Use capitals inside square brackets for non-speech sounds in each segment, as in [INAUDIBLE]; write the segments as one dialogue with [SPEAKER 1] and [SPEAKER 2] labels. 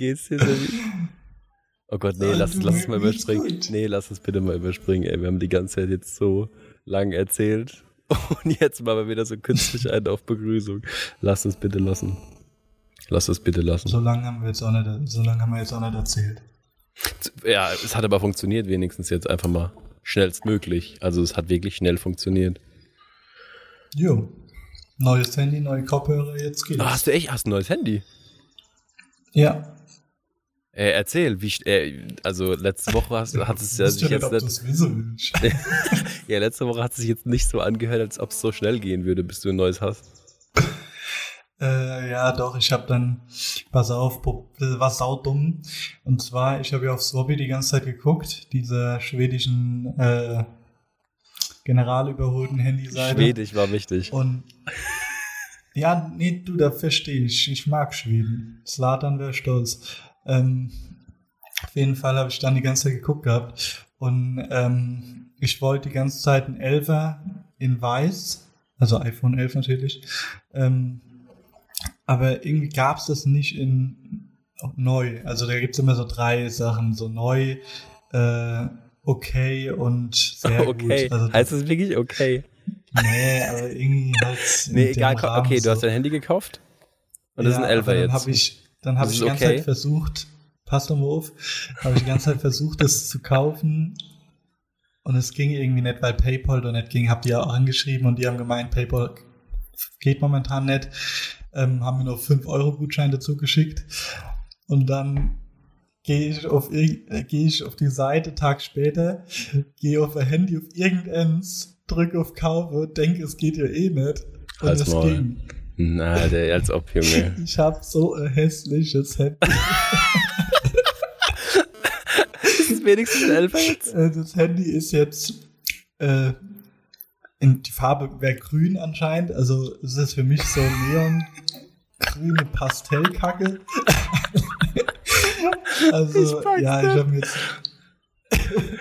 [SPEAKER 1] geht's dir, Sammy? Oh Gott, nee, lass, lass es mal überspringen. Nee, lass es bitte mal überspringen, ey. Wir haben die ganze Zeit jetzt so lang erzählt. [LAUGHS] Und jetzt machen wir wieder so künstlich einen auf Begrüßung. Lass es bitte lassen. Lass es bitte lassen.
[SPEAKER 2] So lange haben wir jetzt auch nicht, so lange haben wir jetzt auch nicht erzählt.
[SPEAKER 1] Ja, es hat aber funktioniert wenigstens jetzt einfach mal schnellstmöglich. Also es hat wirklich schnell funktioniert.
[SPEAKER 2] Jo. Neues Handy, neue Kopfhörer, jetzt geht's.
[SPEAKER 1] Ah, hast du echt, hast ein neues Handy?
[SPEAKER 2] Ja.
[SPEAKER 1] Äh, erzähl, wie, äh, also letzte Woche hast, hat es [LAUGHS] ja sich
[SPEAKER 2] nicht,
[SPEAKER 1] jetzt
[SPEAKER 2] nicht, [LAUGHS]
[SPEAKER 1] ja, letzte Woche hat es sich jetzt nicht so angehört, als ob es so schnell gehen würde, bis du ein neues hast.
[SPEAKER 2] Äh, ja, doch, ich habe dann, pass auf, war saudumm. Und zwar, ich habe ja auf Swobby die ganze Zeit geguckt, diese schwedischen äh, generalüberholten Handyseite.
[SPEAKER 1] Schwedisch war wichtig.
[SPEAKER 2] Und ja, nee, du, da verstehe ich. Ich mag Schweden. Slatan wäre stolz. Ähm, auf jeden Fall habe ich dann die ganze Zeit geguckt gehabt. Und ähm, ich wollte die ganze Zeit ein 11er in weiß, also iPhone 11 natürlich. Ähm, aber irgendwie gab es das nicht in neu. Also da gibt es immer so drei Sachen, so neu, äh, okay und sehr [LAUGHS]
[SPEAKER 1] okay.
[SPEAKER 2] gut. Also,
[SPEAKER 1] heißt das wirklich okay?
[SPEAKER 2] Nee, aber irgendwie [LAUGHS] halt.
[SPEAKER 1] Nee, egal, okay, so. du hast dein Handy gekauft? Und das ja, ist ein Elfer jetzt.
[SPEAKER 2] Hab ich, dann habe ich die ganze okay. Zeit versucht, passt um auf, habe ich die ganze Zeit [LAUGHS] versucht, das zu kaufen. Und es ging irgendwie nicht, weil PayPal da nicht ging. Hab die ja auch angeschrieben und die haben gemeint, PayPal geht momentan nicht. Ähm, haben mir noch 5-Euro-Gutschein dazu geschickt. Und dann gehe ich auf äh, gehe ich auf die Seite, Tag später, gehe auf ein Handy auf irgendeins, drücke auf Kaufe, denke, es geht ja eh nicht. Und es
[SPEAKER 1] ging. Na, der als ob, Junge. [LAUGHS]
[SPEAKER 2] Ich habe so ein hässliches Handy. [LAUGHS]
[SPEAKER 1] ist es wenigstens Elfer jetzt?
[SPEAKER 2] Äh, das Handy ist jetzt äh, in, die Farbe wäre grün anscheinend, also es ist für mich so neon grüne Pastellkacke. [LAUGHS] also ich ja, ich habe jetzt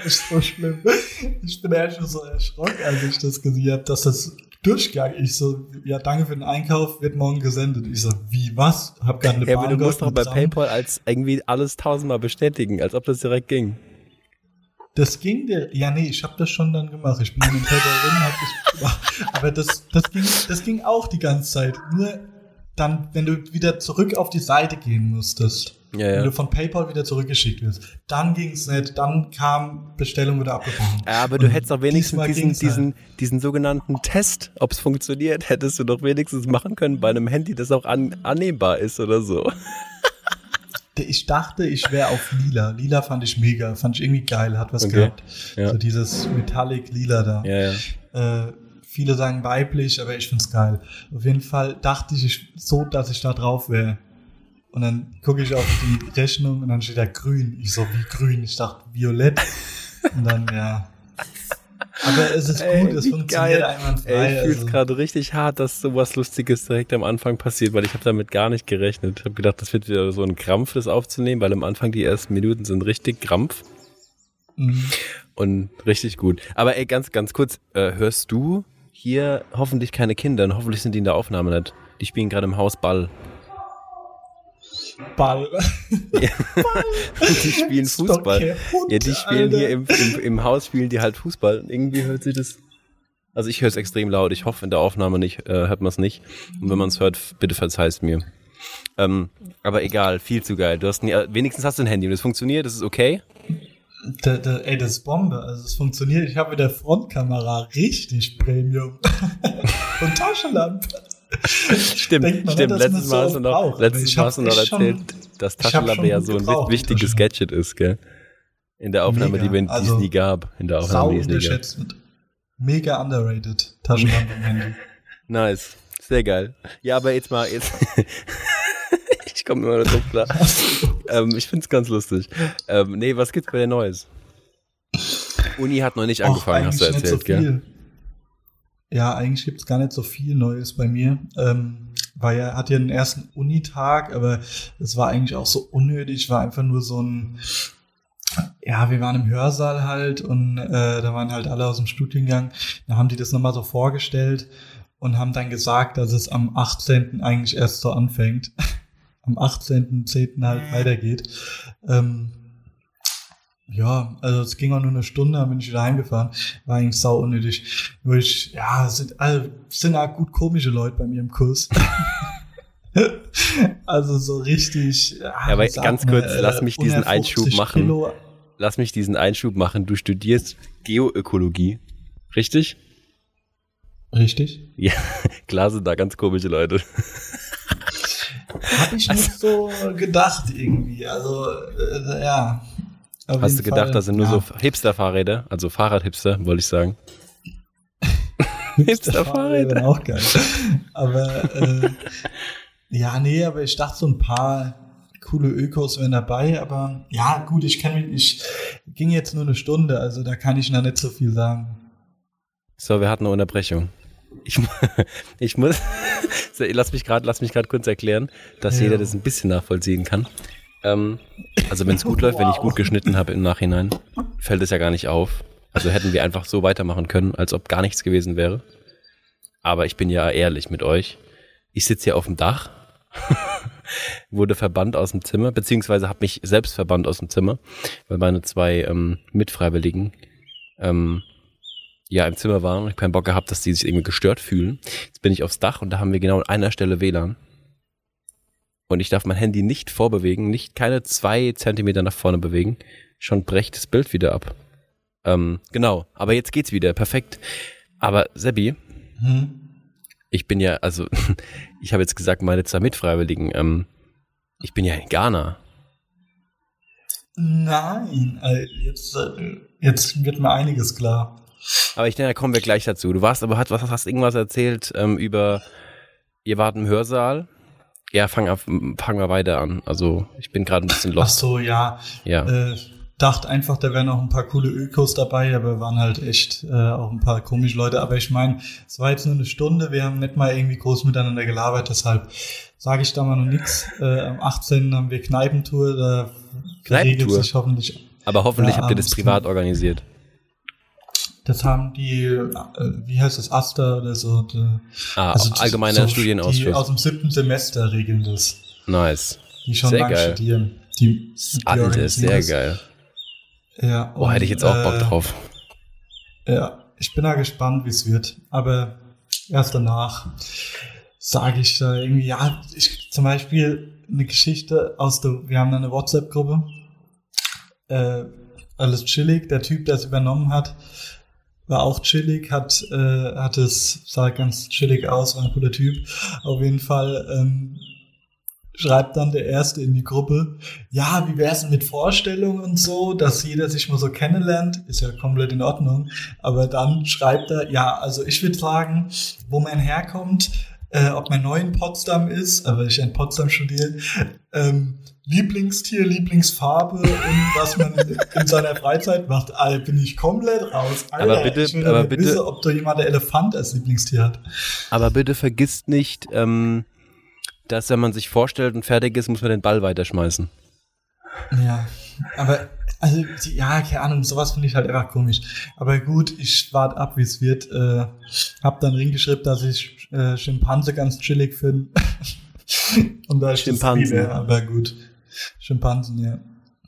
[SPEAKER 2] ist so schlimm. Ich bin ja schon so erschrocken, als ich das gesehen habe, dass das Durchgang. Ich so, ja, danke für den Einkauf, wird morgen gesendet. Ich so, wie, was? Hab gerade eine
[SPEAKER 1] ja, aber du musst doch bei PayPal als irgendwie alles tausendmal bestätigen, als ob das direkt ging.
[SPEAKER 2] Das ging der, ja, nee, ich habe das schon dann gemacht. Ich bin in den PayPal drin, hab das gemacht. Aber das, das ging, das ging auch die ganze Zeit. Nur dann, wenn du wieder zurück auf die Seite gehen musstest. Ja, ja. Wenn du von PayPal wieder zurückgeschickt wirst. Dann ging es nicht, dann kam Bestellung wieder abgebrochen.
[SPEAKER 1] Ja, aber du Und hättest doch wenigstens diesen, diesen, halt. diesen sogenannten Test, ob es funktioniert, hättest du doch wenigstens machen können bei einem Handy, das auch an, annehmbar ist oder so.
[SPEAKER 2] Ich dachte, ich wäre auf lila. Lila fand ich mega, fand ich irgendwie geil, hat was okay. gehabt. Ja. So dieses Metallic Lila da.
[SPEAKER 1] Ja,
[SPEAKER 2] ja. Äh, viele sagen weiblich, aber ich find's geil. Auf jeden Fall dachte ich so, dass ich da drauf wäre. Und dann gucke ich auf die Rechnung und dann steht da grün. Ich so, wie grün? Ich dachte violett. Und dann, ja. Aber es ist Ey, gut, es funktioniert geil. einwandfrei.
[SPEAKER 1] Ey, ich fühle es also. gerade richtig hart, dass sowas Lustiges direkt am Anfang passiert, weil ich habe damit gar nicht gerechnet. Ich habe gedacht, das wird wieder so ein Krampf, das aufzunehmen, weil am Anfang die ersten Minuten sind richtig Krampf. Mhm. Und richtig gut. Aber ey, ganz, ganz kurz, äh, hörst du hier hoffentlich keine Kinder und hoffentlich sind die in der Aufnahme nicht. Die spielen gerade im Haus Ball.
[SPEAKER 2] Ball.
[SPEAKER 1] Ja. Ball. Die spielen Fußball. Hund, ja, die spielen Alter. hier im, im, im Haus spielen die halt Fußball. Und irgendwie hört sich das. Also ich höre es extrem laut. Ich hoffe, in der Aufnahme nicht, äh, hört man es nicht. Und wenn man es hört, bitte verzeih's mir. Ähm, aber egal, viel zu geil. Du hast nie, wenigstens hast du ein Handy und es funktioniert, das ist okay.
[SPEAKER 2] Da, da, ey, das ist Bombe. Also es funktioniert. Ich habe mit der Frontkamera richtig Premium. [LAUGHS] und Taschenlampe. [LAUGHS]
[SPEAKER 1] stimmt, man, stimmt. Letztes Mal hast du noch, letztes Mal hast du noch erzählt, dass Taschenlampe ja so ein gebraucht, wichtiges Gadget ist, gell? In der Aufnahme, Mega. die, wir, die also, es nie gab. In der Aufnahme, die es nie gab.
[SPEAKER 2] Mega underrated. Taschenlampe im Handy. [LAUGHS]
[SPEAKER 1] Nice. Sehr geil. Ja, aber jetzt mal, jetzt. [LAUGHS] ich komme immer noch drauf klar. ähm, ich find's ganz lustig. Ähm, nee, was gibt's bei dir Neues? Uni hat noch nicht angefangen, Och, hast du erzählt, so gell?
[SPEAKER 2] Ja, eigentlich gibt's gar nicht so viel Neues bei mir. Ähm, war ja, hatte ja den ersten Unitag, aber es war eigentlich auch so unnötig, war einfach nur so ein, ja, wir waren im Hörsaal halt und äh, da waren halt alle aus dem Studiengang, da haben die das nochmal so vorgestellt und haben dann gesagt, dass es am 18. eigentlich erst so anfängt. [LAUGHS] am 18.10. halt weitergeht. Ähm, ja, also es ging auch nur eine Stunde, dann bin ich wieder heimgefahren. War eigentlich sau unnötig. Nur ich, ja, es sind, also, sind auch gut komische Leute bei mir im Kurs. [LAUGHS] also so richtig.
[SPEAKER 1] Ja, aber ganz kurz, äh, lass mich diesen Einschub machen. Kilo. Lass mich diesen Einschub machen. Du studierst Geoökologie, richtig?
[SPEAKER 2] Richtig?
[SPEAKER 1] Ja, [LAUGHS] klar sind da ganz komische Leute.
[SPEAKER 2] Hab ich nicht also, so gedacht irgendwie. Also, äh, ja.
[SPEAKER 1] Hast du gedacht, Fall, das sind nur ja. so Hipster-Fahrräder? Also Fahrrad-Hipster, wollte ich sagen. [LAUGHS]
[SPEAKER 2] Hipster-Fahrräder. auch geil. Aber, äh, ja, nee, aber ich dachte, so ein paar coole Ökos wären dabei. Aber ja, gut, ich kenne mich, ich ging jetzt nur eine Stunde, also da kann ich noch nicht so viel sagen.
[SPEAKER 1] So, wir hatten eine Unterbrechung. Ich, [LAUGHS] ich muss, [LAUGHS] lass mich gerade, lass mich gerade kurz erklären, dass ja. jeder das ein bisschen nachvollziehen kann. Ähm, also wenn es gut läuft, wow. wenn ich gut geschnitten habe im Nachhinein, fällt es ja gar nicht auf. Also hätten wir einfach so weitermachen können, als ob gar nichts gewesen wäre. Aber ich bin ja ehrlich mit euch. Ich sitze hier auf dem Dach, [LAUGHS] wurde verbannt aus dem Zimmer, beziehungsweise habe mich selbst verbannt aus dem Zimmer, weil meine zwei ähm, Mitfreiwilligen ähm, ja im Zimmer waren und ich keinen Bock gehabt, dass die sich irgendwie gestört fühlen. Jetzt bin ich aufs Dach und da haben wir genau an einer Stelle WLAN. Und ich darf mein Handy nicht vorbewegen, nicht keine zwei Zentimeter nach vorne bewegen. Schon brecht das Bild wieder ab. Ähm, genau, aber jetzt geht's wieder, perfekt. Aber Sebi, hm? ich bin ja, also [LAUGHS] ich habe jetzt gesagt, meine zwei Mitfreiwilligen, ähm, ich bin ja in Ghana.
[SPEAKER 2] Nein, äh, jetzt, äh, jetzt wird mir einiges klar.
[SPEAKER 1] Aber ich denke, da kommen wir gleich dazu. Du warst aber, hast, was, hast irgendwas erzählt ähm, über, ihr wart im Hörsaal. Ja, fang, fang mal weiter an. Also ich bin gerade ein bisschen lost.
[SPEAKER 2] Ach so, ja.
[SPEAKER 1] Ja.
[SPEAKER 2] Äh, dachte einfach, da wären noch ein paar coole Ökos dabei, aber waren halt echt äh, auch ein paar komische Leute. Aber ich meine, es war jetzt nur eine Stunde, wir haben nicht mal irgendwie groß miteinander gelabert, deshalb sage ich da mal noch nichts. Äh, am 18. haben wir Kneipentour, da regelt sich hoffentlich.
[SPEAKER 1] Aber hoffentlich ja, habt ihr das privat organisiert.
[SPEAKER 2] Das haben die, äh, wie heißt das, Aster oder so. Die,
[SPEAKER 1] ah, also allgemeiner so, Studienausschuss. Die
[SPEAKER 2] aus dem siebten Semester regeln das.
[SPEAKER 1] Nice.
[SPEAKER 2] Die schon sehr lange geil. studieren. Die,
[SPEAKER 1] die Alter, sehr das. geil.
[SPEAKER 2] Ja.
[SPEAKER 1] Oh, hätte ich jetzt auch äh, Bock drauf.
[SPEAKER 2] Ja, ich bin da gespannt, wie es wird. Aber erst danach sage ich da irgendwie, ja, ich, zum Beispiel eine Geschichte aus der, wir haben eine WhatsApp-Gruppe. Äh, alles chillig. Der Typ, der es übernommen hat, war auch chillig, hat, äh, hat es, sah ganz chillig aus, war ein cooler Typ. Auf jeden Fall ähm, schreibt dann der Erste in die Gruppe, ja, wie wär's denn mit Vorstellungen und so, dass jeder sich mal so kennenlernt, ist ja komplett in Ordnung. Aber dann schreibt er, ja, also ich würde sagen, wo man herkommt, äh, ob man neu in Potsdam ist, aber ich in Potsdam studiere, ähm, Lieblingstier, Lieblingsfarbe und was man in, in seiner Freizeit macht, Alter, bin ich komplett raus. Alter,
[SPEAKER 1] aber bitte, ich will aber bitte, wissen,
[SPEAKER 2] ob da jemand der Elefant als Lieblingstier hat.
[SPEAKER 1] Aber bitte vergisst nicht, ähm, dass wenn man sich vorstellt und fertig ist, muss man den Ball weiterschmeißen.
[SPEAKER 2] Ja, aber also ja, keine Ahnung, sowas finde ich halt einfach komisch. Aber gut, ich warte ab, wie es wird. Äh, hab dann hingeschrieben, dass ich äh, Schimpanse ganz chillig finde. [LAUGHS] und da
[SPEAKER 1] Schimpansen.
[SPEAKER 2] Viele, aber gut. Schimpansen, ja.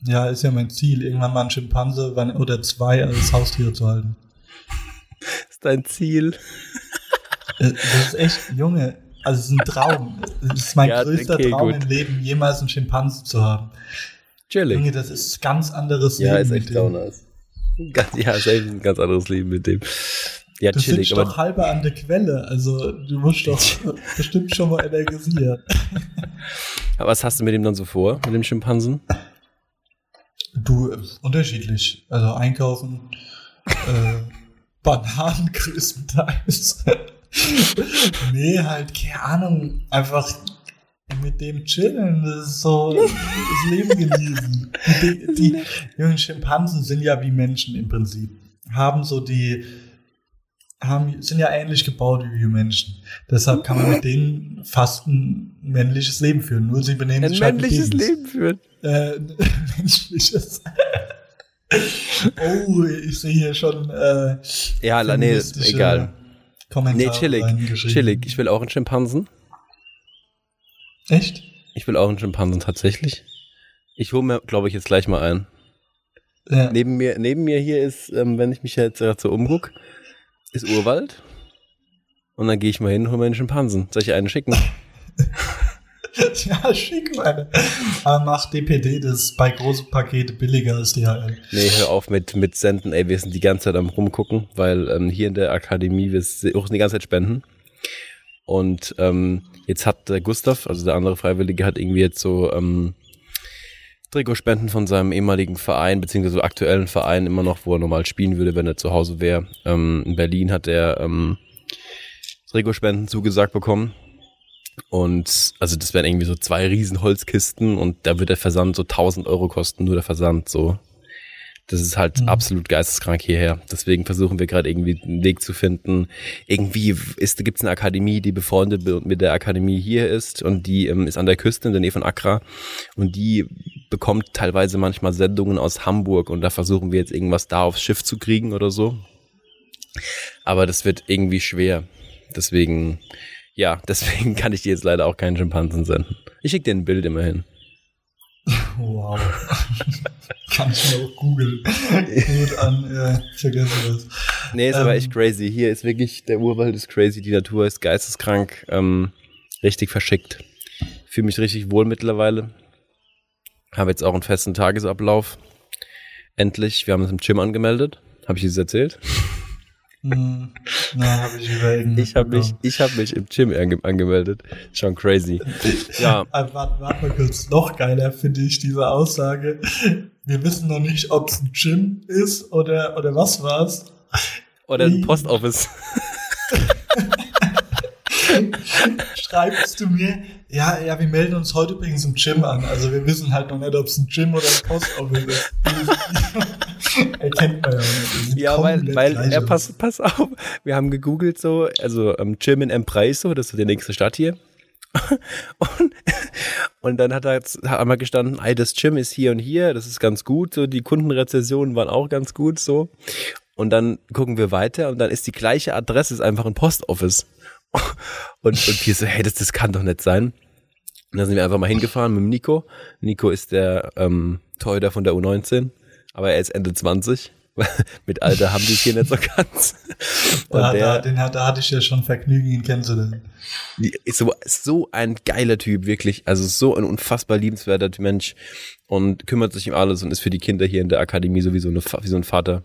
[SPEAKER 2] Ja, ist ja mein Ziel, irgendwann mal ein Schimpanse oder zwei als Haustiere zu halten.
[SPEAKER 1] ist dein Ziel?
[SPEAKER 2] Äh, das ist echt, Junge, also es ist ein Traum. Das ist mein ja, größter okay, Traum gut. im Leben, jemals einen Schimpansen zu haben.
[SPEAKER 1] Chillig.
[SPEAKER 2] Junge, das ist ganz anderes
[SPEAKER 1] ja, Leben. Ja, ist echt nice. Ja, ist ein ganz anderes Leben mit dem. Ja,
[SPEAKER 2] du
[SPEAKER 1] chillig.
[SPEAKER 2] Du doch halber an der Quelle, also du musst doch [LAUGHS] bestimmt schon mal energisieren.
[SPEAKER 1] Aber was hast du mit ihm dann so vor, mit dem Schimpansen?
[SPEAKER 2] Du, unterschiedlich. Also einkaufen, äh, [LAUGHS] Bananen größtenteils. [LAUGHS] nee, halt, keine Ahnung, einfach mit dem chillen, das ist so das Leben genießen. Die, die jungen Schimpansen sind ja wie Menschen im Prinzip. Haben so die haben, sind ja ähnlich gebaut wie wir Menschen. Deshalb kann man mit denen fast ein männliches Leben führen. Nur sie benehmen
[SPEAKER 1] ein sich halt männliches Leben führen.
[SPEAKER 2] Äh, [LAUGHS] menschliches. oh, ich sehe hier schon. Äh,
[SPEAKER 1] ja, nee, egal.
[SPEAKER 2] Kommentare
[SPEAKER 1] Nee, chillig, chillig. Ich will auch einen Schimpansen.
[SPEAKER 2] Echt?
[SPEAKER 1] Ich will auch einen Schimpansen tatsächlich. Ich hole mir, glaube ich, jetzt gleich mal einen. Ja. Neben, mir, neben mir hier ist, ähm, wenn ich mich jetzt gerade so umgucke, ist Urwald. Und dann gehe ich mal hin und hole mir einen Schimpansen. Soll ich einen schicken? [LAUGHS]
[SPEAKER 2] ja, schick meine. Aber mach DPD, das ist bei großen Pakete billiger als DHL.
[SPEAKER 1] Nee, hör auf mit, mit Senden, ey, wir sind die ganze Zeit am rumgucken, weil ähm, hier in der Akademie, wir suchen die ganze Zeit Spenden. Und ähm, jetzt hat der Gustav, also der andere Freiwillige, hat irgendwie jetzt so ähm, Trikotspenden von seinem ehemaligen Verein, beziehungsweise aktuellen Verein immer noch, wo er normal spielen würde, wenn er zu Hause wäre. Ähm, in Berlin hat er ähm, Trikotspenden zugesagt bekommen. Und also das wären irgendwie so zwei riesen Holzkisten und da wird der Versand so 1000 Euro kosten, nur der Versand so. Das ist halt mhm. absolut geisteskrank hierher. Deswegen versuchen wir gerade irgendwie einen Weg zu finden. Irgendwie ist, gibt's eine Akademie, die befreundet mit der Akademie hier ist und die ähm, ist an der Küste in der Nähe von Accra und die bekommt teilweise manchmal Sendungen aus Hamburg und da versuchen wir jetzt irgendwas da aufs Schiff zu kriegen oder so. Aber das wird irgendwie schwer. Deswegen, ja, [LAUGHS] deswegen kann ich dir jetzt leider auch keinen Schimpansen senden. Ich schicke dir ein Bild immerhin.
[SPEAKER 2] Wow. [LAUGHS] Kann ich mir auch googeln. Gut an, ja, vergesse das.
[SPEAKER 1] Nee, ist ähm, aber echt crazy. Hier ist wirklich, der Urwald ist crazy, die Natur ist geisteskrank, ähm, richtig verschickt. Fühle mich richtig wohl mittlerweile. Habe jetzt auch einen festen Tagesablauf. Endlich, wir haben uns im Gym angemeldet. Habe ich das erzählt?
[SPEAKER 2] Hm, na, hab ich.
[SPEAKER 1] Ich habe mich, ich hab mich im Gym ange angemeldet. Schon crazy.
[SPEAKER 2] ja. [LAUGHS] Warte, warte mal kurz. Noch geiler finde ich diese Aussage. Wir wissen noch nicht, ob es ein Gym ist oder, oder was war's.
[SPEAKER 1] Oder ein Postoffice. [LAUGHS]
[SPEAKER 2] Schreibst du mir, ja, ja, wir melden uns heute übrigens im Gym an. Also wir wissen halt noch nicht, ob es ein Gym oder ein Postoffice ist. [LAUGHS]
[SPEAKER 1] Erkennt man ja. Ja, weil, weil ja, pass, pass auf, wir haben gegoogelt so, also ähm, Gym in Empreso, das ist die nächste Stadt hier. [LAUGHS] und, und dann hat er jetzt hat einmal gestanden, ey, das Gym ist hier und hier, das ist ganz gut, so die Kundenrezessionen waren auch ganz gut so. Und dann gucken wir weiter und dann ist die gleiche Adresse, ist einfach ein Postoffice. [LAUGHS] Und, und wir so, hey, das, das kann doch nicht sein. Und dann sind wir einfach mal hingefahren mit dem Nico. Nico ist der ähm, Torhüter von der U19, aber er ist Ende 20. [LAUGHS] mit Alter haben die es hier nicht so ganz.
[SPEAKER 2] Und da, der, da, den, da hatte ich ja schon Vergnügen, ihn kennenzulernen.
[SPEAKER 1] Ist so, so ein geiler Typ, wirklich. Also so ein unfassbar liebenswerter Mensch und kümmert sich um alles und ist für die Kinder hier in der Akademie sowieso eine, wie so ein Vater.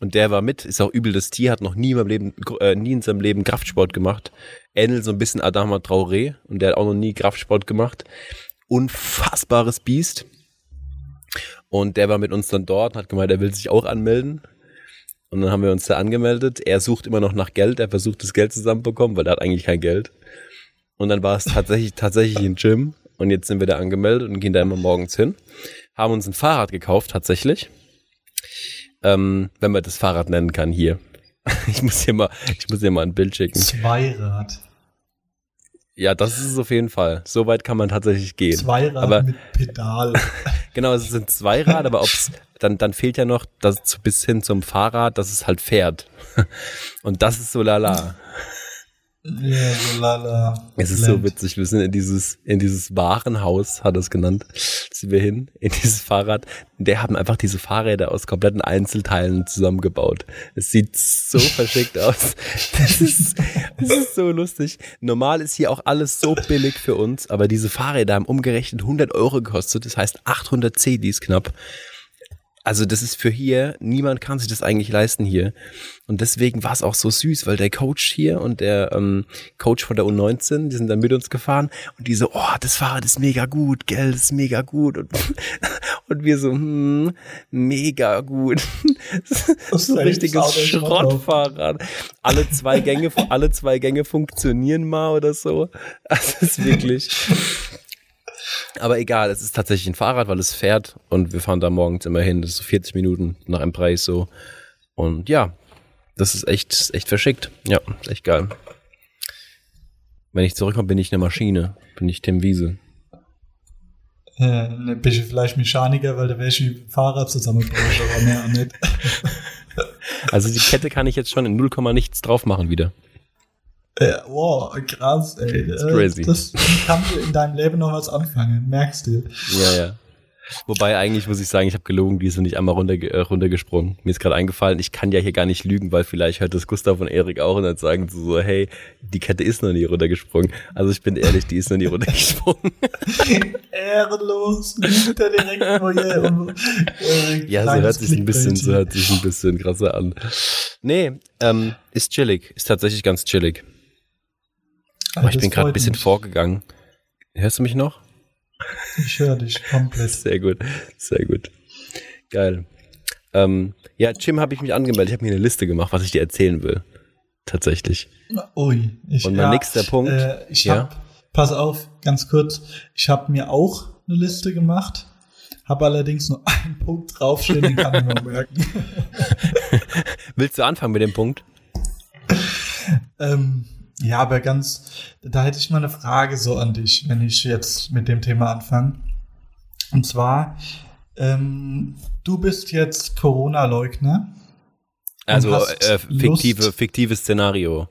[SPEAKER 1] Und der war mit, ist auch übel das Tier, hat noch nie in, Leben, äh, nie in seinem Leben Kraftsport gemacht. Ähnelt so ein bisschen Adama Traoré und der hat auch noch nie Kraftsport gemacht. Unfassbares Biest. Und der war mit uns dann dort und hat gemeint, er will sich auch anmelden. Und dann haben wir uns da angemeldet. Er sucht immer noch nach Geld. Er versucht das Geld zusammenbekommen, weil er hat eigentlich kein Geld. Und dann war es tatsächlich, [LAUGHS] tatsächlich ein Gym. Und jetzt sind wir da angemeldet und gehen da immer morgens hin. Haben uns ein Fahrrad gekauft, tatsächlich. Ähm, wenn man das Fahrrad nennen kann hier. [LAUGHS] Ich muss hier mal, ich muss hier mal ein Bild schicken.
[SPEAKER 2] Zweirad.
[SPEAKER 1] Ja, das ist es auf jeden Fall. So weit kann man tatsächlich gehen.
[SPEAKER 2] Zweirad aber, mit Pedal. [LAUGHS]
[SPEAKER 1] genau, es sind Zweirad, aber ob's, dann, dann fehlt ja noch das bis hin zum Fahrrad, dass es halt fährt. [LAUGHS] Und das ist so lala.
[SPEAKER 2] So lala.
[SPEAKER 1] Es ist so witzig. Wir sind in dieses, in dieses Warenhaus, hat er es genannt, [LAUGHS] sind wir hin, in dieses Fahrrad. Der haben einfach diese Fahrräder aus kompletten Einzelteilen zusammengebaut. Es sieht so [LAUGHS] verschickt aus. Das ist, das ist so lustig. Normal ist hier auch alles so billig für uns, aber diese Fahrräder haben umgerechnet 100 Euro gekostet. Das heißt 800 CDs knapp. Also das ist für hier, niemand kann sich das eigentlich leisten hier. Und deswegen war es auch so süß, weil der Coach hier und der ähm, Coach von der U19, die sind dann mit uns gefahren und die so, oh, das Fahrrad ist mega gut, gell, das ist mega gut. Und, [LAUGHS] und wir so, hm, mega gut. [LAUGHS] Das ist so ein richtiges Schrottfahrrad. Alle zwei Gänge, alle zwei Gänge funktionieren mal oder so. [LAUGHS] Das ist wirklich. Aber egal, es ist tatsächlich ein Fahrrad, weil es fährt und wir fahren da morgens immer hin. Das ist so 40 Minuten nach einem Preis so. Und ja, das ist echt, echt verschickt. Ja, echt geil. Wenn ich zurückkomme, bin ich eine Maschine. Bin ich Tim Wiese.
[SPEAKER 2] Ja, ne, bist du vielleicht Mechaniker, weil da wäre ich wie Fahrrad zusammengebaut, aber mehr nicht.
[SPEAKER 1] Also die Kette kann ich jetzt schon in 0, nichts drauf machen wieder.
[SPEAKER 2] Äh, wow, krass, ey. Das ist crazy. Das kannst du in deinem Leben noch was anfangen, merkst du.
[SPEAKER 1] Ja, ja. Wobei eigentlich muss ich sagen, ich habe gelogen, die ist noch nicht einmal runter, äh, runtergesprungen. Mir ist gerade eingefallen, ich kann ja hier gar nicht lügen, weil vielleicht hört das Gustav und Erik auch und dann sagen sie so, hey, die Kette ist noch nie runtergesprungen. Also ich bin ehrlich, die ist noch nie runtergesprungen. [LAUGHS]
[SPEAKER 2] Ehrenlos, liegt er direkt vor [LAUGHS] ihr.
[SPEAKER 1] ja, so hört sich ein bisschen, so hört sich ein bisschen krasser an. Nee, ähm, ist chillig, ist tatsächlich ganz chillig. Aber ich bin gerade ein bisschen mich. vorgegangen. Hörst du mich noch?
[SPEAKER 2] Ich höre dich komplett. [LAUGHS]
[SPEAKER 1] Sehr gut, sehr gut. Geil. Ähm, ja, Jim habe ich mich angemeldet. Ich habe mir eine Liste gemacht, was ich dir erzählen will. Tatsächlich.
[SPEAKER 2] Ui. Ich,
[SPEAKER 1] Und mein ja, nächster Punkt.
[SPEAKER 2] Äh, ich ja. hab, pass auf, ganz kurz. Ich habe mir auch eine Liste gemacht, habe allerdings nur [LAUGHS] einen Punkt draufstehen, den kann ich mir [LAUGHS] merken.
[SPEAKER 1] Willst du anfangen mit dem Punkt?
[SPEAKER 2] ähm, ja, aber ganz, da hätte ich mal eine Frage so an dich, wenn ich jetzt mit dem Thema anfange. Und zwar, ähm, du bist jetzt Corona-Leugner.
[SPEAKER 1] Also äh, fiktive, fiktives Szenario.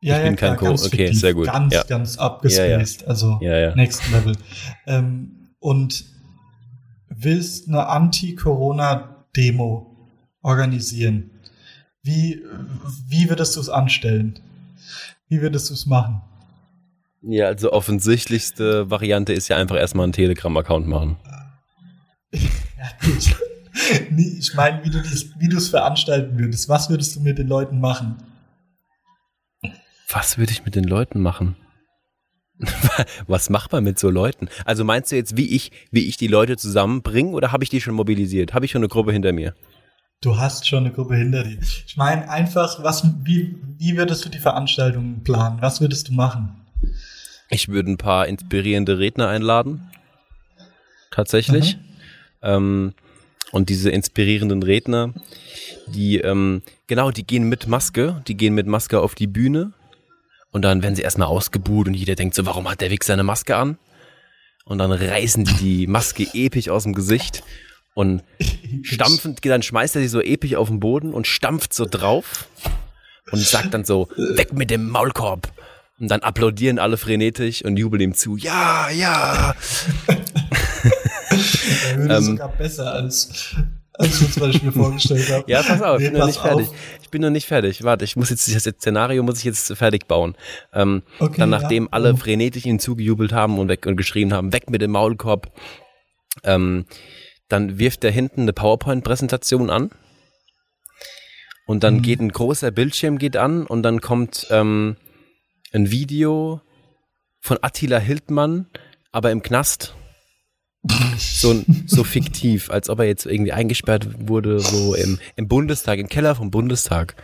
[SPEAKER 2] Ja, ich bin ja, kein klar, ganz Okay, fiktiv, sehr gut. Ganz, ja. ganz abgespaced, ja, also next level. Ähm, und willst eine Anti-Corona-Demo organisieren. Wie, wie würdest du es anstellen? Wie würdest du es machen?
[SPEAKER 1] Ja, also offensichtlichste Variante ist ja einfach erstmal einen Telegram-Account machen. [LAUGHS]
[SPEAKER 2] ja, gut. ich meine, wie du es veranstalten würdest. Was würdest du mit den Leuten machen?
[SPEAKER 1] Was würde ich mit den Leuten machen? [LAUGHS] Was macht man mit so Leuten? Also meinst du jetzt, wie ich, wie ich die Leute zusammenbringe oder habe ich die schon mobilisiert? Habe ich schon eine Gruppe hinter mir?
[SPEAKER 2] Du hast schon eine Gruppe hinter dir. Ich meine einfach, was, wie, wie würdest du die Veranstaltung planen? Was würdest du machen?
[SPEAKER 1] Ich würde ein paar inspirierende Redner einladen. Tatsächlich. Mhm. Ähm, und diese inspirierenden Redner, die, ähm, genau, die gehen mit Maske, die gehen mit Maske auf die Bühne. Und dann werden sie erstmal ausgebuht und jeder denkt so, warum hat der Wichs seine Maske an? Und dann reißen die die Maske episch aus dem Gesicht und [LAUGHS] stampfend, dann schmeißt er sie so episch auf den Boden und stampft so drauf und sagt dann so, weg mit dem Maulkorb. Und dann applaudieren alle frenetisch und jubeln ihm zu. Ja, ja.
[SPEAKER 2] Er würde ähm, sogar besser als, als ich mir vorgestellt habe. [LAUGHS]
[SPEAKER 1] Ja, pass auf, nee, ich bin noch nicht fertig. Ich bin noch nicht fertig. Warte, ich muss jetzt das Szenario muss ich jetzt fertig bauen. Ähm, okay, dann nachdem ja. alle frenetisch ihm zugejubelt haben und, weg, und geschrien haben, weg mit dem Maulkorb, ähm, dann wirft er hinten eine PowerPoint-Präsentation an und dann mhm. geht ein großer Bildschirm geht an und dann kommt ähm, ein Video von Attila Hildmann, aber im Knast. so, so [LAUGHS] fiktiv, als ob er jetzt irgendwie eingesperrt wurde, so im, im Bundestag, im Keller vom Bundestag.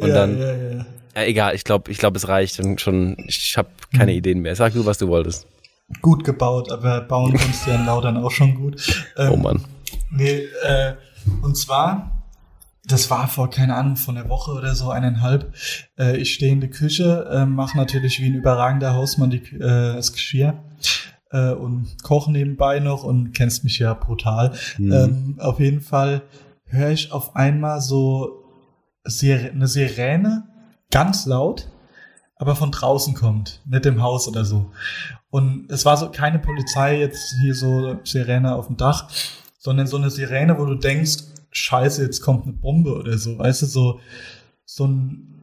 [SPEAKER 1] Und ja, dann, ja, ja. ja egal, ich glaube, ich glaube, es reicht und schon, ich habe keine mhm. Ideen mehr. Sag du, was du wolltest
[SPEAKER 2] gut gebaut, aber bauen kannst du ja in Lautern auch schon gut.
[SPEAKER 1] Ähm, oh Mann.
[SPEAKER 2] Nee, äh, und zwar, das war vor, keine Ahnung, vor einer Woche oder so, eineinhalb. Äh, ich stehe in der Küche, äh, mache natürlich wie ein überragender Hausmann die, äh, das Geschirr äh, und koche nebenbei noch und kennst mich ja brutal. Mhm. Ähm, auf jeden Fall höre ich auf einmal so Sir eine Sirene, ganz laut, aber von draußen kommt, nicht im Haus oder so. Und es war so keine Polizei jetzt hier so Sirene auf dem Dach, sondern so eine Sirene, wo du denkst, scheiße, jetzt kommt eine Bombe oder so. Weißt du, so, so ein,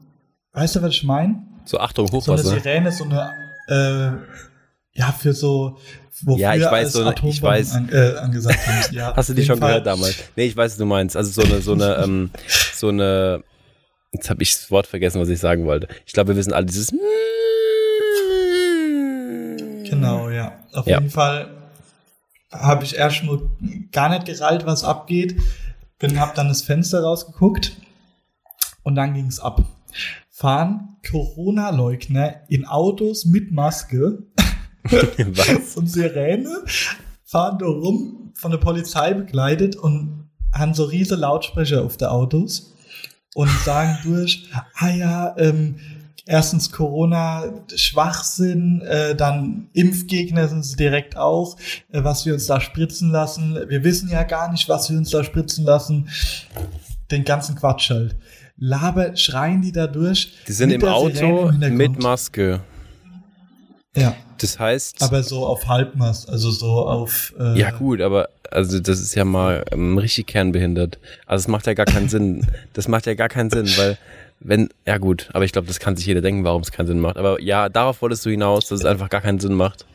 [SPEAKER 2] weißt du, was ich meine?
[SPEAKER 1] So Achtung, Hochwasser.
[SPEAKER 2] So eine Sirene, so eine, äh, ja, für so,
[SPEAKER 1] wofür ja, ich weiß, so eine, ich weiß.
[SPEAKER 2] An, äh, angesagt haben. Ja, [LAUGHS]
[SPEAKER 1] Hast du die schon Fall. gehört damals? Nee, ich weiß, was du meinst. Also so eine, so eine, ähm, so eine, jetzt habe ich das Wort vergessen, was ich sagen wollte. Ich glaube, wir wissen alle dieses
[SPEAKER 2] Genau, ja. Auf ja. jeden Fall habe ich erst nur gar nicht gerallt, was abgeht. Bin, hab dann das Fenster rausgeguckt und dann ging es ab. Fahren Corona-Leugner in Autos mit Maske [LAUGHS] was? und Sirene, fahren da rum, von der Polizei begleitet und haben so riesige Lautsprecher auf der Autos und sagen durch, ah ja, ähm, erstens Corona Schwachsinn, äh, dann Impfgegner sind sie direkt auch, äh, was wir uns da spritzen lassen. Wir wissen ja gar nicht, was wir uns da spritzen lassen. den ganzen Quatsch halt. Laber, schreien die da durch.
[SPEAKER 1] Die sind im Auto mit Maske.
[SPEAKER 2] Ja.
[SPEAKER 1] Das heißt.
[SPEAKER 2] Aber so auf Halbmast, also so auf.
[SPEAKER 1] Äh, ja, gut, aber also das ist ja mal ähm, richtig kernbehindert. Also es macht ja gar keinen Sinn. Das macht ja gar keinen Sinn, weil wenn, ja gut, aber ich glaube, das kann sich jeder denken, warum es keinen Sinn macht. Aber ja, darauf wolltest du hinaus, dass es einfach gar keinen Sinn macht.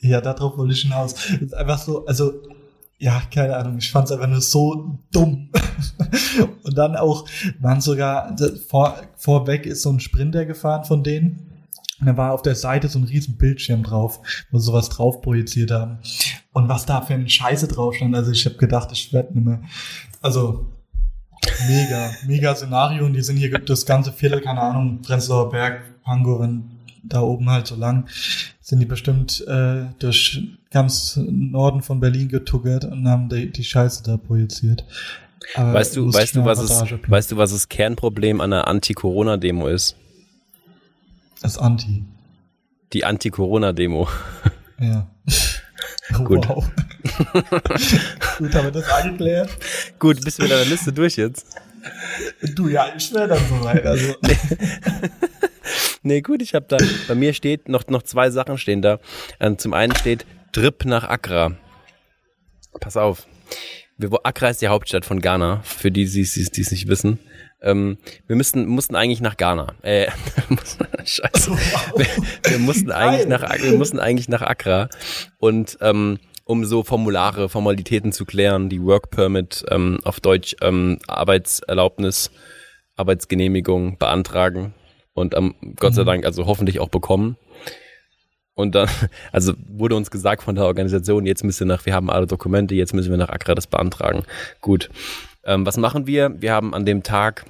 [SPEAKER 2] Ja, darauf wollte ich hinaus. Es ist einfach so, also ja, keine Ahnung, ich fand es einfach nur so dumm. [LAUGHS] und dann auch, waren sogar, vor, vorweg ist so ein Sprinter gefahren von denen. Und da war auf der Seite so ein riesen Bildschirm drauf, wo sie sowas drauf projiziert haben. Und was da für eine Scheiße drauf stand, also ich habe gedacht, ich werde nicht mehr. Also, mega, mega Szenario. Und die sind hier das ganze Viertel, keine Ahnung, Prenzlauer Berg, Pango, wenn da oben halt so lang, sind die bestimmt äh, durch ganz Norden von Berlin getuckert und haben die, die Scheiße da projiziert.
[SPEAKER 1] Aber weißt du, weißt du, was es, weißt du, was das Kernproblem an einer Anti-Corona-Demo ist?
[SPEAKER 2] Das Anti.
[SPEAKER 1] Die Anti-Corona-Demo. [LAUGHS]
[SPEAKER 2] Ja. [LAUGHS]
[SPEAKER 1] Gut.
[SPEAKER 2] Wow. [LAUGHS] Gut, haben wir das angeklärt?
[SPEAKER 1] Gut, bist du mit deiner Liste durch jetzt?
[SPEAKER 2] Du, ja, ich wäre dann soweit. Also.
[SPEAKER 1] nee, gut, ich habe da, bei mir steht noch, noch zwei Sachen stehen da. Ähm, zum einen steht Trip nach Accra. Pass auf. Accra ist die Hauptstadt von Ghana, für die, die es nicht wissen. Ähm, wir müssten, mussten eigentlich nach Ghana. Äh, [LAUGHS] scheiße. Wir, wir, mussten eigentlich nach, wir mussten eigentlich nach Accra. Und ähm, um so Formulare, Formalitäten zu klären, die Work Permit ähm, auf Deutsch ähm, Arbeitserlaubnis, Arbeitsgenehmigung beantragen und ähm, Gott sei mhm. Dank also hoffentlich auch bekommen. Und dann, [LAUGHS] also wurde uns gesagt von der Organisation, jetzt müssen wir nach, wir haben alle Dokumente, jetzt müssen wir nach Accra das beantragen. Gut. Ähm, was machen wir? Wir haben an dem Tag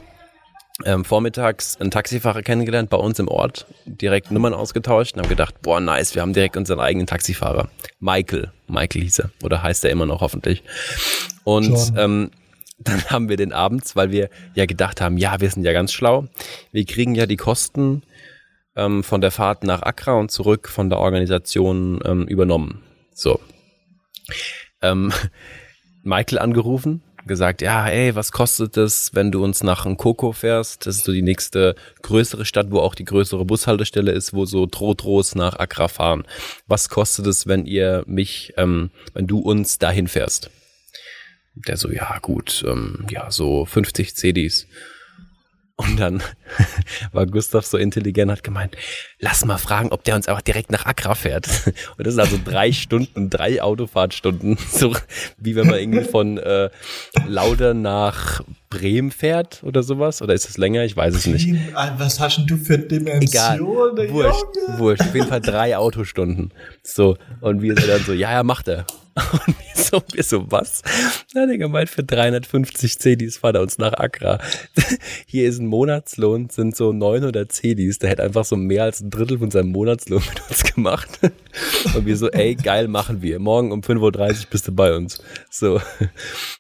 [SPEAKER 1] ähm, vormittags einen Taxifahrer kennengelernt bei uns im Ort, direkt Nummern ausgetauscht und haben gedacht, boah, nice, wir haben direkt unseren eigenen Taxifahrer. Michael, Michael hieß er, oder heißt er immer noch hoffentlich. Und ähm, dann haben wir den abends, weil wir ja gedacht haben, ja, wir sind ja ganz schlau, wir kriegen ja die Kosten ähm, von der Fahrt nach Accra und zurück von der Organisation ähm, übernommen. So. Ähm, [LAUGHS] Michael angerufen, gesagt, ja, ey, was kostet es, wenn du uns nach Nkoko fährst? Das ist so die nächste größere Stadt, wo auch die größere Bushaltestelle ist, wo so Trotros nach Accra fahren. Was kostet es, wenn ihr mich, ähm, wenn du uns dahin fährst? Der so, ja, gut, ähm, ja, so 50 CDs. Und dann [LAUGHS] war Gustav so intelligent, hat gemeint, lass mal fragen, ob der uns einfach direkt nach Accra fährt. [LAUGHS] Und das sind also drei Stunden, drei Autofahrtstunden, [LAUGHS] so wie wenn man irgendwie von äh, Lauder nach Bremen fährt oder sowas. Oder ist es länger? Ich weiß es nicht.
[SPEAKER 2] Was hast denn du für Dimensionen? Egal,
[SPEAKER 1] wurscht, wurscht. Auf jeden Fall drei Autostunden. So, und wir sind dann so, ja, ja, macht er. Und wir so, wir so, was? Na, der gemeint, für 350 CDs fahrt er uns nach Accra. Hier ist ein Monatslohn, sind so 900 CDs. Der hätte einfach so mehr als ein Drittel von seinem Monatslohn mit uns gemacht. Und wir so, ey, geil, machen wir. Morgen um 5.30 Uhr bist du bei uns. So,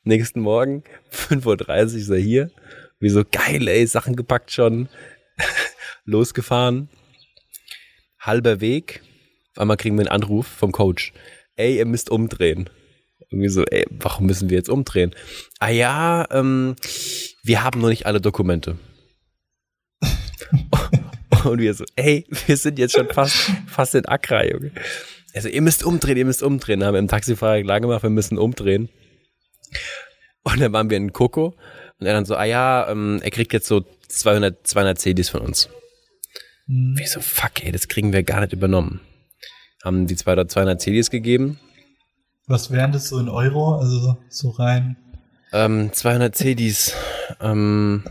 [SPEAKER 1] nächsten Morgen, 5.30 Uhr ist er hier. Wir so, geil, ey, Sachen gepackt schon. Losgefahren. Halber Weg. Auf einmal kriegen wir einen Anruf vom Coach ey, ihr müsst umdrehen. Irgendwie so, ey, warum müssen wir jetzt umdrehen? Ah ja, ähm, wir haben noch nicht alle Dokumente. [LAUGHS] Und wir so, ey, wir sind jetzt schon fast, fast in Accra, Junge. Also, ihr müsst umdrehen, ihr müsst umdrehen. Haben wir im Taxifahrer klar gemacht, wir müssen umdrehen. Und dann waren wir in Coco und er dann so, ah ja, ähm, er kriegt jetzt so 200, 200 CDs von uns. Mhm. Wir so, fuck, ey, das kriegen wir gar nicht übernommen haben die 200, 200 CDs gegeben.
[SPEAKER 2] Was wären das so in Euro? Also so rein?
[SPEAKER 1] Ähm, 200 CDs ähm,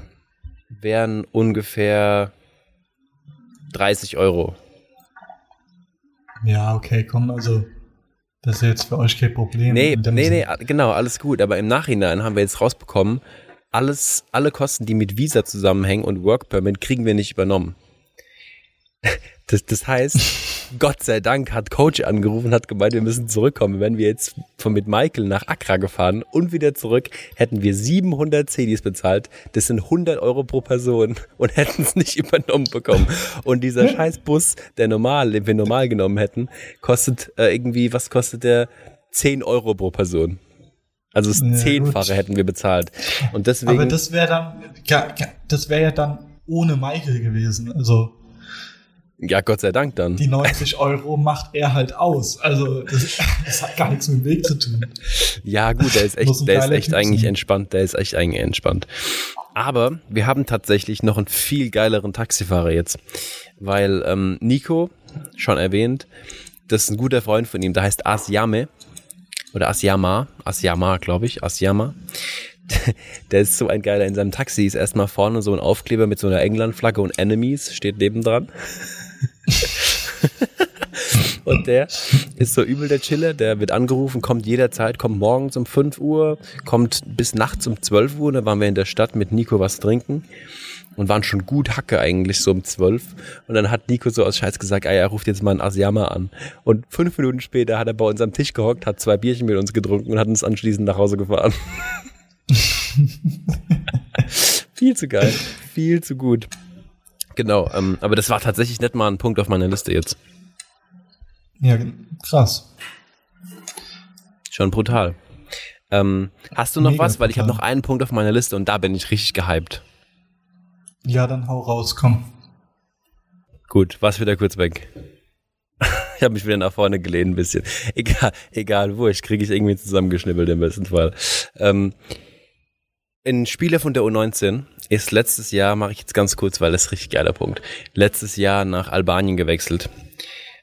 [SPEAKER 1] wären ungefähr 30 Euro.
[SPEAKER 2] Ja, okay, komm, also das ist jetzt für euch kein Problem.
[SPEAKER 1] Nee, nee, nee, genau, alles gut. Aber im Nachhinein haben wir jetzt rausbekommen, alles, alle Kosten, die mit Visa zusammenhängen und Work Permit, kriegen wir nicht übernommen. Das, das heißt, Gott sei Dank hat Coach angerufen und hat gemeint, wir müssen zurückkommen. Wenn wir jetzt von mit Michael nach Accra gefahren und wieder zurück, hätten wir 700 CDs bezahlt. Das sind 100 Euro pro Person und hätten es nicht übernommen bekommen. Und dieser scheiß Bus, der normal, den wir normal genommen hätten, kostet äh, irgendwie, was kostet der? 10 Euro pro Person. Also das ja, Zehnfache hätten wir bezahlt. Und deswegen. Aber
[SPEAKER 2] das wäre dann, ja, das wäre ja dann ohne Michael gewesen. Also.
[SPEAKER 1] Ja, Gott sei Dank dann.
[SPEAKER 2] Die 90 Euro macht er halt aus. Also das, das hat gar nichts mit dem Weg zu tun.
[SPEAKER 1] Ja, gut, der ist echt, der ist echt eigentlich sein. entspannt. Der ist echt eigentlich entspannt. Aber wir haben tatsächlich noch einen viel geileren Taxifahrer jetzt. Weil ähm, Nico, schon erwähnt, das ist ein guter Freund von ihm, der heißt Asyame. Oder Asyama. Asyama, glaube ich. Asyama. [LAUGHS] Der ist so ein geiler. In seinem Taxi ist erstmal vorne so ein Aufkleber mit so einer England-Flagge und Enemies steht nebendran. [LAUGHS] und der ist so übel der Chiller, der wird angerufen, kommt jederzeit, kommt morgens um 5 Uhr, kommt bis nachts um 12 Uhr, da waren wir in der Stadt mit Nico was trinken und waren schon gut Hacke eigentlich so um 12 und dann hat Nico so aus Scheiß gesagt, ah, er ruft jetzt mal einen Asiama an und fünf Minuten später hat er bei uns am Tisch gehockt, hat zwei Bierchen mit uns getrunken und hat uns anschließend nach Hause gefahren. [LAUGHS] viel zu geil, viel zu gut. Genau, ähm, aber das war tatsächlich nicht mal ein Punkt auf meiner Liste jetzt.
[SPEAKER 2] Ja, krass.
[SPEAKER 1] Schon brutal. Ähm, hast du noch Mega was? Weil ich habe noch einen Punkt auf meiner Liste und da bin ich richtig gehypt.
[SPEAKER 2] Ja, dann hau raus, komm.
[SPEAKER 1] Gut, war's wieder kurz weg. [LAUGHS] ich habe mich wieder nach vorne gelehnt ein bisschen. Egal, egal, wo ich kriege ich irgendwie zusammengeschnippelt im besten Fall. Ähm, ein Spieler von der U19 ist letztes Jahr, mache ich jetzt ganz kurz, weil das ist ein richtig geiler Punkt, letztes Jahr nach Albanien gewechselt.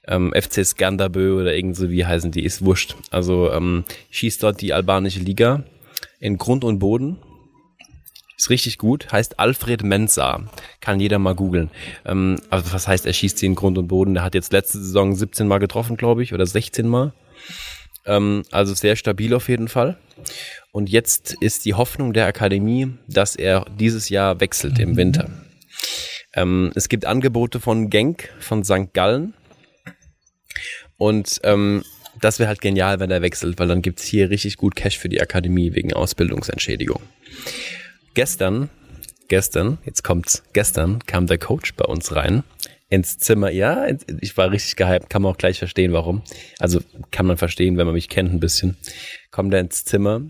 [SPEAKER 1] Ähm, FC Skanderbö oder irgend so wie heißen die, ist wurscht. Also ähm, schießt dort die albanische Liga in Grund und Boden. Ist richtig gut, heißt Alfred Mensa. Kann jeder mal googeln. Ähm, also was heißt, er schießt sie in Grund und Boden. Der hat jetzt letzte Saison 17 Mal getroffen, glaube ich, oder 16 Mal. Ähm, also sehr stabil auf jeden Fall. Und jetzt ist die Hoffnung der Akademie, dass er dieses Jahr wechselt im Winter. Ähm, es gibt Angebote von Genk, von St. Gallen. Und ähm, das wäre halt genial, wenn er wechselt, weil dann gibt's hier richtig gut Cash für die Akademie wegen Ausbildungsentschädigung. Gestern, gestern, jetzt kommt's, gestern kam der Coach bei uns rein ins Zimmer. Ja, ich war richtig gehypt, kann man auch gleich verstehen, warum. Also kann man verstehen, wenn man mich kennt ein bisschen. Kommt er ins Zimmer,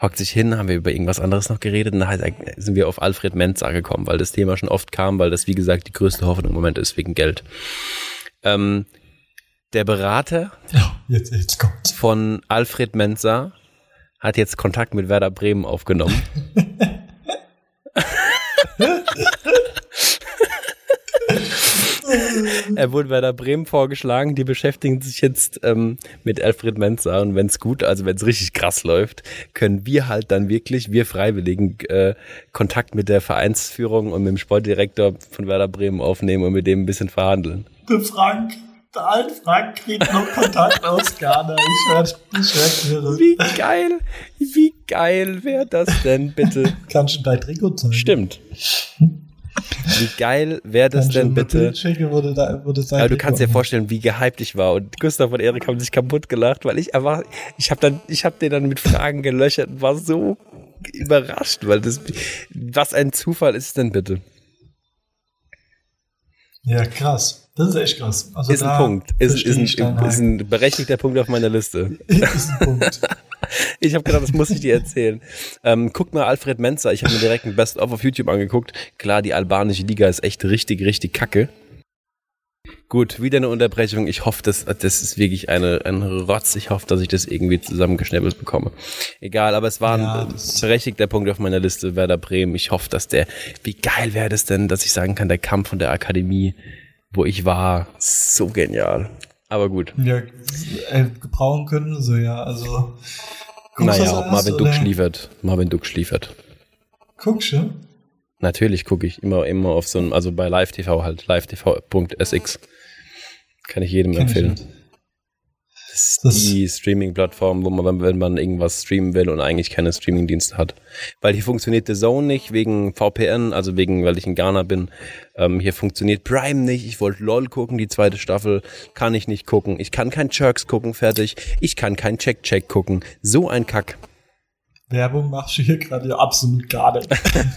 [SPEAKER 1] hockt sich hin, haben wir über irgendwas anderes noch geredet und dann sind wir auf Alfred Menzer gekommen, weil das Thema schon oft kam, weil das, wie gesagt, die größte Hoffnung im Moment ist wegen Geld. Ähm, der Berater
[SPEAKER 2] ja, jetzt, jetzt
[SPEAKER 1] von Alfred Menzer hat jetzt Kontakt mit Werder Bremen aufgenommen. [LAUGHS] [LAUGHS] [LAUGHS] er wurde bei der Bremen vorgeschlagen. Die beschäftigen sich jetzt ähm, mit Alfred Menzer und wenn es gut, also wenn es richtig krass läuft, können wir halt dann wirklich, wir Freiwilligen, äh, Kontakt mit der Vereinsführung und mit dem Sportdirektor von Werder Bremen aufnehmen und mit dem ein bisschen verhandeln.
[SPEAKER 2] Der Frank. Der alte Frank kriegt noch Kontakt aus Ghana. Ich werd, ich werd
[SPEAKER 1] Wie geil, wie geil wäre das denn bitte?
[SPEAKER 2] Kannst du dein Trikot zeigen?
[SPEAKER 1] Stimmt. Wie geil wäre das denn bitte? Würde da, würde sein du kannst dir vorstellen, wie gehypt ich war. Und Gustav und Erik haben sich kaputt gelacht, weil ich einfach, ich habe dann, ich habe den dann mit Fragen gelöchert und war so überrascht, weil das, was ein Zufall ist denn bitte?
[SPEAKER 2] Ja, krass. Das ist echt krass. Also
[SPEAKER 1] ist ein Punkt. Ist, ist, ein, ist ein berechtigter Punkt auf meiner Liste. [LAUGHS] ist ein Punkt. [LAUGHS] ich habe gedacht, das muss ich dir erzählen. Ähm, guck mal Alfred Menzer. Ich habe mir direkt ein Best-of auf YouTube angeguckt. Klar, die albanische Liga ist echt richtig, richtig kacke. Gut, wieder eine Unterbrechung. Ich hoffe, das, das ist wirklich eine, ein Rotz. Ich hoffe, dass ich das irgendwie zusammengeschnäppelt bekomme. Egal, aber es war ja, ein berechtigter Punkt auf meiner Liste, Werder Bremen. Ich hoffe, dass der, wie geil wäre das denn, dass ich sagen kann, der Kampf von der Akademie, wo ich war, so genial. Aber gut.
[SPEAKER 2] Ja, äh, gebrauchen können sie ja, also.
[SPEAKER 1] Naja, ob Marvin Dux liefert. Marvin Dux liefert.
[SPEAKER 2] Guckst du?
[SPEAKER 1] Natürlich gucke ich immer, immer auf so einem, also bei Live TV halt, live-tv.sx. Kann ich jedem Kenn empfehlen. Ich ist das die Streaming-Plattform, wo man, wenn man irgendwas streamen will und eigentlich keine Streaming-Dienste hat. Weil hier funktioniert The Zone nicht wegen VPN, also wegen, weil ich in Ghana bin. Ähm, hier funktioniert Prime nicht. Ich wollte LOL gucken, die zweite Staffel. Kann ich nicht gucken. Ich kann kein Jerks gucken, fertig. Ich kann kein Check-Check gucken. So ein Kack.
[SPEAKER 2] Werbung machst du hier gerade absolut gar nicht.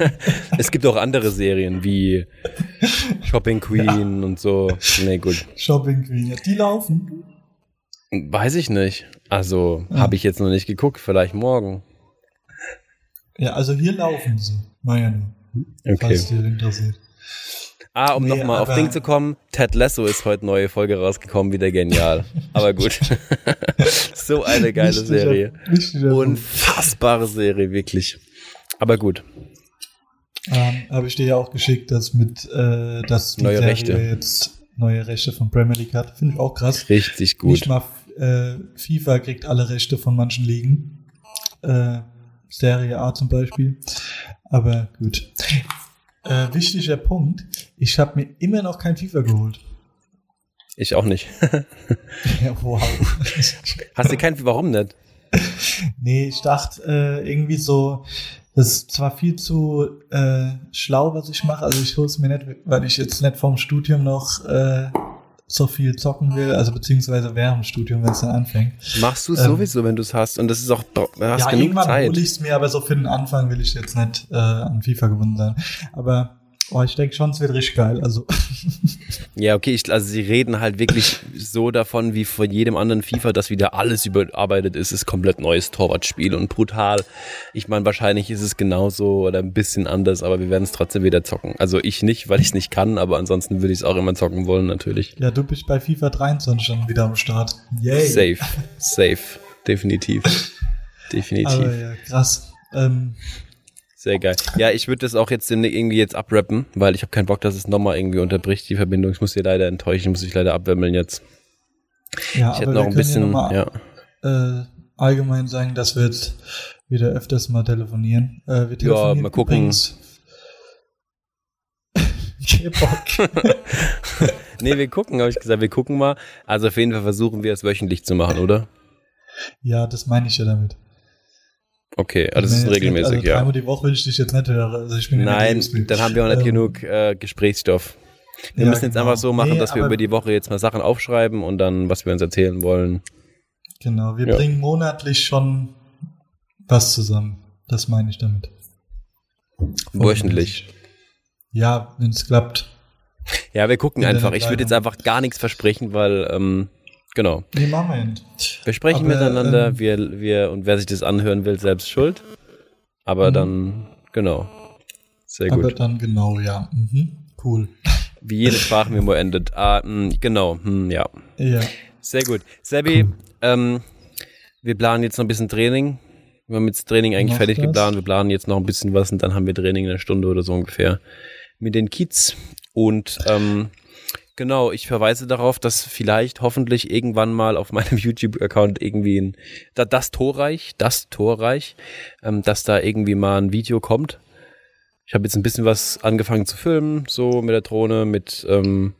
[SPEAKER 2] [LAUGHS]
[SPEAKER 1] es gibt auch andere Serien wie [LAUGHS] Shopping Queen ja. und so. Nee, gut.
[SPEAKER 2] Shopping Queen, ja, die laufen.
[SPEAKER 1] Weiß ich nicht. Also, ja. habe ich jetzt noch nicht geguckt, vielleicht morgen.
[SPEAKER 2] Ja, also hier laufen sie. Naja, nur. Okay. Falls dir interessiert.
[SPEAKER 1] Ah, um nee, nochmal auf Ding zu kommen, Ted Lasso ist heute neue Folge rausgekommen, wieder genial. [LAUGHS] aber gut. [LAUGHS] so eine geile wichtiger, Serie. Wichtiger Unfassbare Serie, wirklich. Aber gut.
[SPEAKER 2] Ähm, Habe ich dir ja auch geschickt, dass mit äh, dass
[SPEAKER 1] die neue Serie Rechte.
[SPEAKER 2] jetzt neue Rechte von Premier League hat. Finde ich auch krass.
[SPEAKER 1] Richtig gut. Nicht
[SPEAKER 2] mal äh, FIFA kriegt alle Rechte von manchen Ligen. Äh, Serie A zum Beispiel. Aber gut. Äh, wichtiger Punkt, ich habe mir immer noch kein FIFA geholt.
[SPEAKER 1] Ich auch nicht. [LAUGHS]
[SPEAKER 2] ja, wow. [LAUGHS]
[SPEAKER 1] Hast du kein, warum nicht?
[SPEAKER 2] Nee, ich dachte äh, irgendwie so, das ist zwar viel zu äh, schlau, was ich mache, also ich hole es mir nicht, weil ich jetzt nicht vom Studium noch äh, so viel zocken will, also beziehungsweise während dem Studium, wenn es dann anfängt.
[SPEAKER 1] Machst du ähm, sowieso, wenn du es hast und das ist auch, hast ja, genug irgendwann Zeit. hole
[SPEAKER 2] ich es mir, aber so für den Anfang will ich jetzt nicht äh, an FIFA gewonnen sein. Aber Oh, ich denke schon, es wird richtig geil. Also. [LAUGHS]
[SPEAKER 1] Ja, okay, ich, also sie reden halt wirklich so davon, wie von jedem anderen FIFA, dass wieder alles überarbeitet ist, ist komplett neues Torwartspiel und brutal. Ich meine, wahrscheinlich ist es genauso oder ein bisschen anders, aber wir werden es trotzdem wieder zocken. Also ich nicht, weil ich es nicht kann, aber ansonsten würde ich es auch immer zocken wollen, natürlich.
[SPEAKER 2] Ja, du bist bei FIFA 23 schon wieder am Start.
[SPEAKER 1] Yay. Safe, safe, definitiv. [LAUGHS] Definitiv. Aber
[SPEAKER 2] ja, krass. Ähm,
[SPEAKER 1] sehr geil. Ja, ich würde das auch jetzt irgendwie jetzt abrappen, weil ich habe keinen Bock, dass es nochmal irgendwie unterbricht, die Verbindung. Ich muss dir leider enttäuschen, muss ich leider abwimmeln jetzt.
[SPEAKER 2] Ja, ich hätte noch ein bisschen, ja. Äh, allgemein sagen, dass wir jetzt wieder öfters mal telefonieren. Äh, wir telefonieren
[SPEAKER 1] ja, mal gucken. Übrigens. [LAUGHS] Bock. [LAUGHS] nee, wir gucken, habe ich gesagt, wir gucken mal. Also auf jeden Fall versuchen wir es wöchentlich zu machen, oder?
[SPEAKER 2] Ja, das meine ich ja damit.
[SPEAKER 1] Okay, also das ist regelmäßig, also ja.
[SPEAKER 2] Dreimal die Woche will ich dich jetzt nicht hören. Also ich bin
[SPEAKER 1] Nein, dann haben wir auch nicht ähm, genug äh, Gesprächsstoff. Wir ja, müssen jetzt genau. einfach so machen, nee, dass wir über die Woche jetzt mal Sachen aufschreiben und dann, was wir uns erzählen wollen.
[SPEAKER 2] Genau, wir ja. bringen monatlich schon was zusammen. Das meine ich damit.
[SPEAKER 1] Wöchentlich.
[SPEAKER 2] Ja, wenn es klappt.
[SPEAKER 1] Ja, wir gucken einfach. Ich würde jetzt einfach gar nichts versprechen, weil ähm, Genau.
[SPEAKER 2] Nee, Moment.
[SPEAKER 1] Wir sprechen Aber, miteinander, ähm, wir, wir, und wer sich das anhören will, selbst schuld. Aber mhm. dann, genau. Sehr gut. Aber
[SPEAKER 2] dann genau, ja. Mhm. Cool.
[SPEAKER 1] Wie jede Sprachmemo endet. Ah, mh, hm, genau, hm, ja.
[SPEAKER 2] Ja.
[SPEAKER 1] Sehr gut. Sebi, cool. ähm, wir planen jetzt noch ein bisschen Training. Wir haben jetzt Training eigentlich Mach fertig das. geplant. Wir planen jetzt noch ein bisschen was und dann haben wir Training in einer Stunde oder so ungefähr mit den Kids. Und ähm, Genau, ich verweise darauf, dass vielleicht hoffentlich irgendwann mal auf meinem [LAUGHS] YouTube-Account irgendwie ein, da, das Torreich, das Torreich, ähm, dass da irgendwie mal ein Video kommt. Ich habe jetzt ein bisschen was angefangen zu filmen, so mit der Drohne, mit ähm,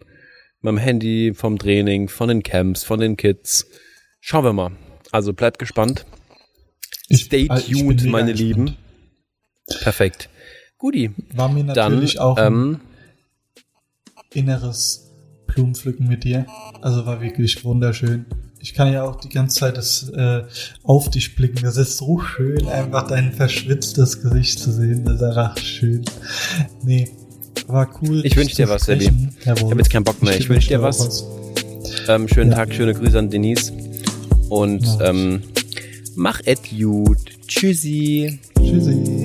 [SPEAKER 1] meinem Handy, vom Training, von den Camps, von den Kids. Schauen wir mal. Also bleibt gespannt. Stay ich, tuned, meine Lieben. Perfekt. Guti.
[SPEAKER 2] War mir natürlich Dann, auch ähm, inneres Blumenpflücken mit dir. Also war wirklich wunderschön. Ich kann ja auch die ganze Zeit das äh, auf dich blicken. Das ist so schön, einfach dein verschwitztes Gesicht zu sehen. Das ist einfach schön. Nee, war cool.
[SPEAKER 1] Ich wünsche dir was, Sebi. Ich habe jetzt keinen Bock mehr. Ich, ich wünsche dir was. was. Ähm, schönen ja. Tag, schöne Grüße an Denise. Und ja. ähm, mach et gut. Tschüssi.
[SPEAKER 2] Tschüssi.